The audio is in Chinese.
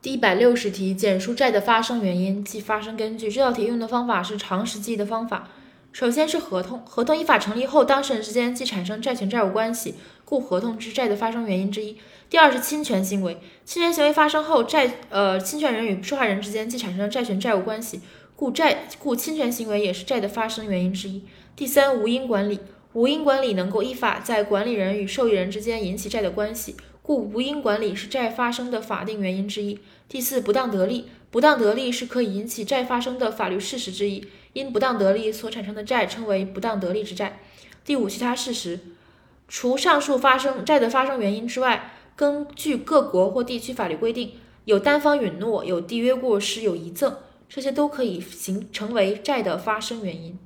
第一百六十题，简述债的发生原因及发生根据。这道题用的方法是常识记忆的方法。首先是合同，合同依法成立后，当事人之间即产生债权债务关系，故合同之债的发生原因之一。第二是侵权行为，侵权行为发生后，债呃侵权人与受害人之间即产生债权债务关系，故债故侵权行为也是债的发生原因之一。第三，无因管理，无因管理能够依法在管理人与受益人之间引起债的关系，故无因管理是债发生的法定原因之一。第四，不当得利，不当得利是可以引起债发生的法律事实之一，因不当得利所产生的债称为不当得利之债。第五，其他事实，除上述发生债的发生原因之外，根据各国或地区法律规定，有单方允诺、有缔约过失、有遗赠，这些都可以形成为债的发生原因。